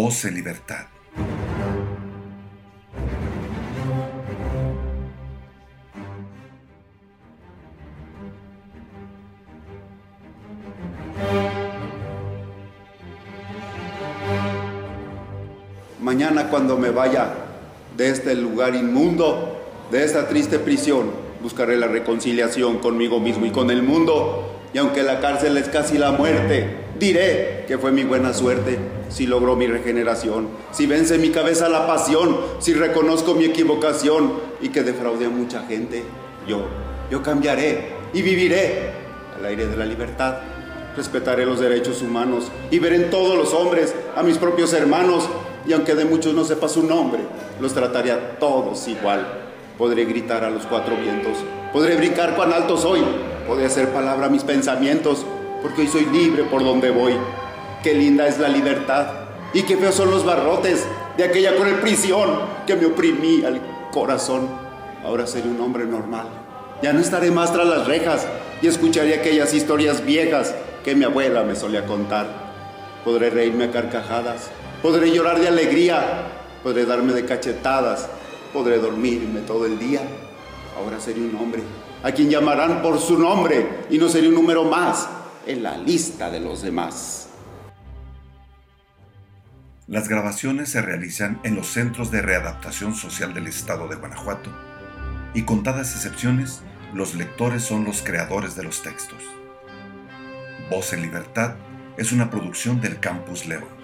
Voz en Libertad. Mañana cuando me vaya de este lugar inmundo, de esta triste prisión, buscaré la reconciliación conmigo mismo y con el mundo. Y aunque la cárcel es casi la muerte, diré que fue mi buena suerte si logró mi regeneración, si vence mi cabeza la pasión, si reconozco mi equivocación y que defraude a mucha gente. Yo, yo cambiaré y viviré al aire de la libertad. Respetaré los derechos humanos y veré en todos los hombres a mis propios hermanos y aunque de muchos no sepa su nombre, los trataré a todos igual. Podré gritar a los cuatro vientos, podré brincar cuán alto soy, podré hacer palabra a mis pensamientos, porque hoy soy libre por donde voy. Qué linda es la libertad y qué feos son los barrotes de aquella cruel prisión que me oprimía el corazón. Ahora seré un hombre normal. Ya no estaré más tras las rejas y escucharé aquellas historias viejas que mi abuela me solía contar. Podré reírme a carcajadas Podré llorar de alegría, podré darme de cachetadas, podré dormirme todo el día. Ahora seré un hombre, a quien llamarán por su nombre y no seré un número más en la lista de los demás. Las grabaciones se realizan en los centros de readaptación social del estado de Guanajuato y con contadas excepciones, los lectores son los creadores de los textos. Voz en Libertad es una producción del Campus León.